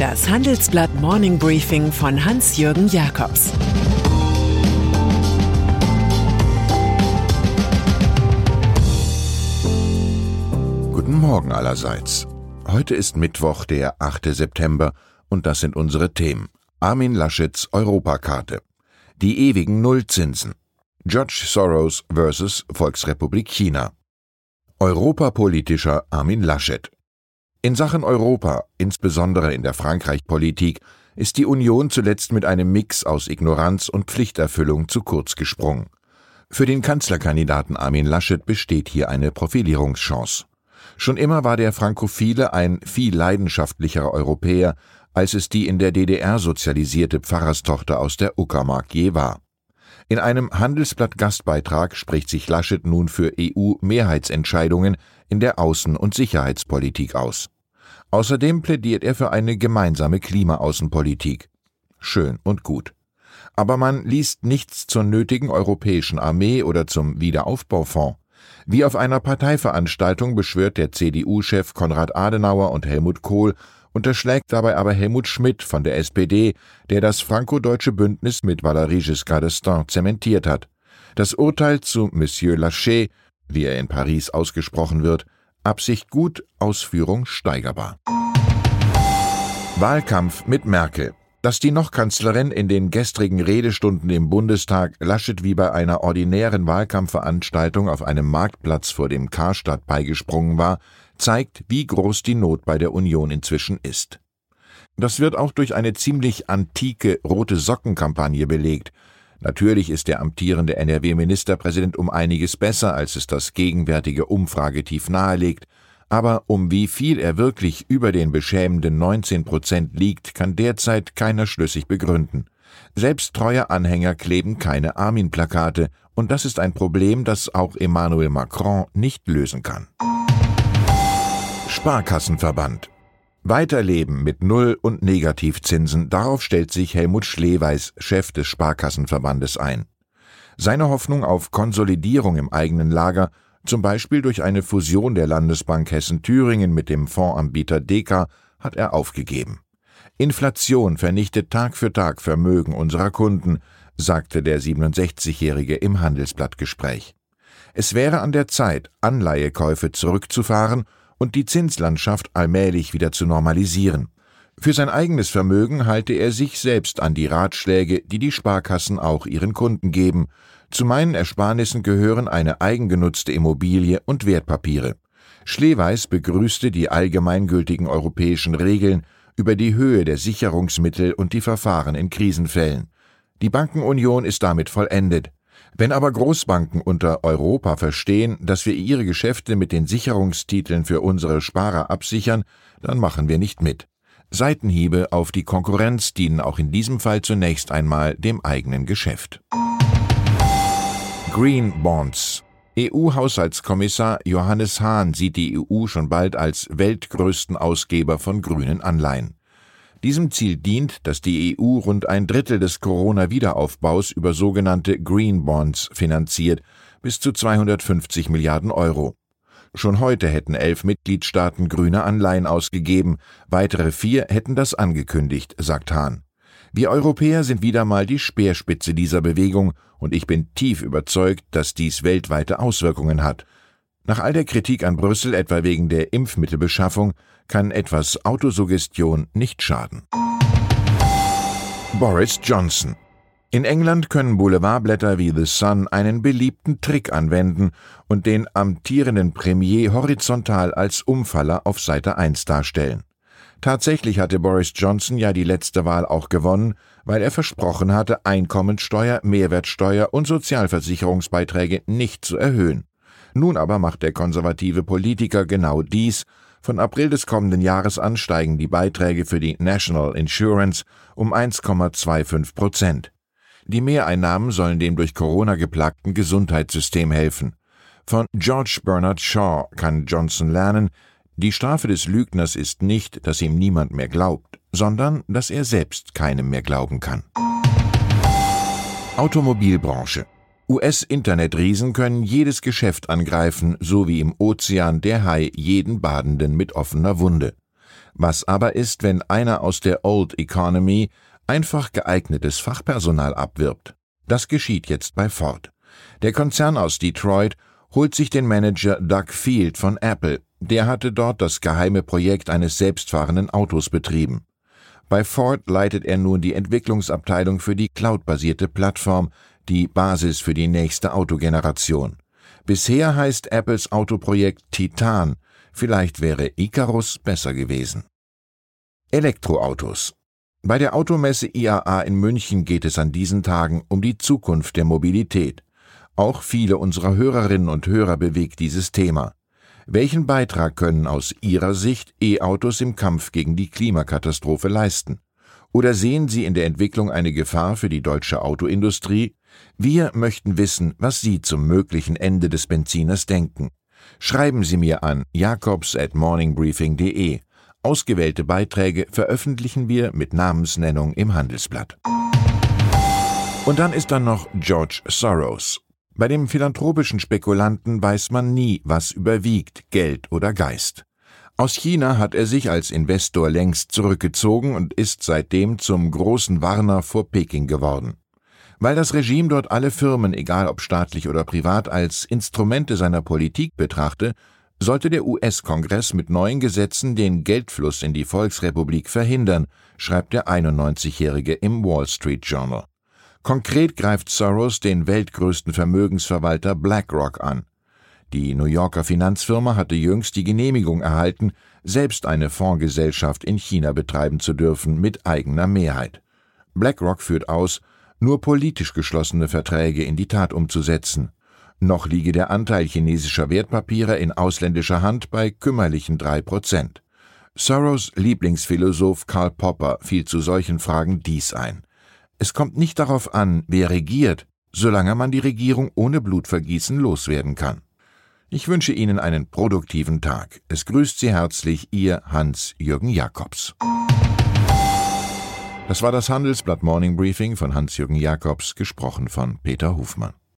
Das Handelsblatt Morning Briefing von Hans-Jürgen Jakobs Guten Morgen allerseits. Heute ist Mittwoch, der 8. September, und das sind unsere Themen. Armin Laschets Europakarte. Die ewigen Nullzinsen. George Soros vs. Volksrepublik China. Europapolitischer Armin Laschet. In Sachen Europa, insbesondere in der Frankreich-Politik, ist die Union zuletzt mit einem Mix aus Ignoranz und Pflichterfüllung zu kurz gesprungen. Für den Kanzlerkandidaten Armin Laschet besteht hier eine Profilierungschance. Schon immer war der Frankophile ein viel leidenschaftlicherer Europäer, als es die in der DDR sozialisierte Pfarrerstochter aus der Uckermark je war. In einem Handelsblatt-Gastbeitrag spricht sich Laschet nun für EU-Mehrheitsentscheidungen in der Außen- und Sicherheitspolitik aus. Außerdem plädiert er für eine gemeinsame Klimaaußenpolitik. Schön und gut. Aber man liest nichts zur nötigen europäischen Armee oder zum Wiederaufbaufonds. Wie auf einer Parteiveranstaltung beschwört der CDU-Chef Konrad Adenauer und Helmut Kohl unterschlägt dabei aber Helmut Schmidt von der SPD, der das franco-deutsche Bündnis mit Valéry Giscard d'Estaing zementiert hat. Das Urteil zu Monsieur Lachet, wie er in Paris ausgesprochen wird, Absicht gut, Ausführung steigerbar. Wahlkampf mit Merkel. Dass die noch Kanzlerin in den gestrigen Redestunden im Bundestag Laschet wie bei einer ordinären Wahlkampfveranstaltung auf einem Marktplatz vor dem Karstadt beigesprungen war, zeigt, wie groß die Not bei der Union inzwischen ist. Das wird auch durch eine ziemlich antike rote Sockenkampagne belegt. Natürlich ist der amtierende NRW-Ministerpräsident um einiges besser, als es das gegenwärtige Umfragetief nahelegt, aber um wie viel er wirklich über den beschämenden 19 Prozent liegt, kann derzeit keiner schlüssig begründen. Selbst treue Anhänger kleben keine Armin-Plakate, und das ist ein Problem, das auch Emmanuel Macron nicht lösen kann. Sparkassenverband. Weiterleben mit Null- und Negativzinsen, darauf stellt sich Helmut Schleweis, Chef des Sparkassenverbandes, ein. Seine Hoffnung auf Konsolidierung im eigenen Lager, zum Beispiel durch eine Fusion der Landesbank Hessen-Thüringen mit dem Fondsanbieter Deka, hat er aufgegeben. Inflation vernichtet Tag für Tag Vermögen unserer Kunden, sagte der 67-Jährige im Handelsblattgespräch. Es wäre an der Zeit, Anleihekäufe zurückzufahren und die Zinslandschaft allmählich wieder zu normalisieren. Für sein eigenes Vermögen halte er sich selbst an die Ratschläge, die die Sparkassen auch ihren Kunden geben. Zu meinen Ersparnissen gehören eine eigengenutzte Immobilie und Wertpapiere. Schleweis begrüßte die allgemeingültigen europäischen Regeln über die Höhe der Sicherungsmittel und die Verfahren in Krisenfällen. Die Bankenunion ist damit vollendet. Wenn aber Großbanken unter Europa verstehen, dass wir ihre Geschäfte mit den Sicherungstiteln für unsere Sparer absichern, dann machen wir nicht mit. Seitenhiebe auf die Konkurrenz dienen auch in diesem Fall zunächst einmal dem eigenen Geschäft. Green Bonds EU-Haushaltskommissar Johannes Hahn sieht die EU schon bald als weltgrößten Ausgeber von grünen Anleihen. Diesem Ziel dient, dass die EU rund ein Drittel des Corona-Wiederaufbaus über sogenannte Green Bonds finanziert, bis zu 250 Milliarden Euro. Schon heute hätten elf Mitgliedstaaten grüne Anleihen ausgegeben, weitere vier hätten das angekündigt, sagt Hahn. Wir Europäer sind wieder mal die Speerspitze dieser Bewegung, und ich bin tief überzeugt, dass dies weltweite Auswirkungen hat. Nach all der Kritik an Brüssel, etwa wegen der Impfmittelbeschaffung, kann etwas Autosuggestion nicht schaden. Boris Johnson in England können Boulevardblätter wie The Sun einen beliebten Trick anwenden und den amtierenden Premier horizontal als Umfaller auf Seite 1 darstellen. Tatsächlich hatte Boris Johnson ja die letzte Wahl auch gewonnen, weil er versprochen hatte, Einkommensteuer, Mehrwertsteuer und Sozialversicherungsbeiträge nicht zu erhöhen. Nun aber macht der konservative Politiker genau dies. Von April des kommenden Jahres an steigen die Beiträge für die National Insurance um 1,25 Prozent. Die Mehreinnahmen sollen dem durch Corona geplagten Gesundheitssystem helfen. Von George Bernard Shaw kann Johnson lernen, die Strafe des Lügners ist nicht, dass ihm niemand mehr glaubt, sondern dass er selbst keinem mehr glauben kann. Automobilbranche US-Internetriesen können jedes Geschäft angreifen, so wie im Ozean der Hai jeden Badenden mit offener Wunde. Was aber ist, wenn einer aus der Old Economy einfach geeignetes Fachpersonal abwirbt? Das geschieht jetzt bei Ford. Der Konzern aus Detroit holt sich den Manager Doug Field von Apple. Der hatte dort das geheime Projekt eines selbstfahrenden Autos betrieben. Bei Ford leitet er nun die Entwicklungsabteilung für die cloudbasierte Plattform, die Basis für die nächste Autogeneration. Bisher heißt Apples Autoprojekt Titan. Vielleicht wäre Icarus besser gewesen. Elektroautos. Bei der Automesse IAA in München geht es an diesen Tagen um die Zukunft der Mobilität. Auch viele unserer Hörerinnen und Hörer bewegt dieses Thema. Welchen Beitrag können aus Ihrer Sicht E-Autos im Kampf gegen die Klimakatastrophe leisten? Oder sehen Sie in der Entwicklung eine Gefahr für die deutsche Autoindustrie? Wir möchten wissen, was Sie zum möglichen Ende des Benziners denken. Schreiben Sie mir an jakobs at morningbriefing.de. Ausgewählte Beiträge veröffentlichen wir mit Namensnennung im Handelsblatt. Und dann ist da noch George Soros. Bei dem philanthropischen Spekulanten weiß man nie, was überwiegt, Geld oder Geist. Aus China hat er sich als Investor längst zurückgezogen und ist seitdem zum großen Warner vor Peking geworden. Weil das Regime dort alle Firmen, egal ob staatlich oder privat, als Instrumente seiner Politik betrachte, sollte der US-Kongress mit neuen Gesetzen den Geldfluss in die Volksrepublik verhindern, schreibt der 91-Jährige im Wall Street Journal. Konkret greift Soros den weltgrößten Vermögensverwalter BlackRock an. Die New Yorker Finanzfirma hatte jüngst die Genehmigung erhalten, selbst eine Fondsgesellschaft in China betreiben zu dürfen mit eigener Mehrheit. BlackRock führt aus, nur politisch geschlossene Verträge in die Tat umzusetzen. Noch liege der Anteil chinesischer Wertpapiere in ausländischer Hand bei kümmerlichen drei Prozent. Soros Lieblingsphilosoph Karl Popper fiel zu solchen Fragen dies ein. Es kommt nicht darauf an, wer regiert, solange man die Regierung ohne Blutvergießen loswerden kann. Ich wünsche Ihnen einen produktiven Tag. Es grüßt Sie herzlich Ihr Hans-Jürgen Jakobs. Das war das Handelsblatt Morning Briefing von Hans-Jürgen Jakobs, gesprochen von Peter Hofmann.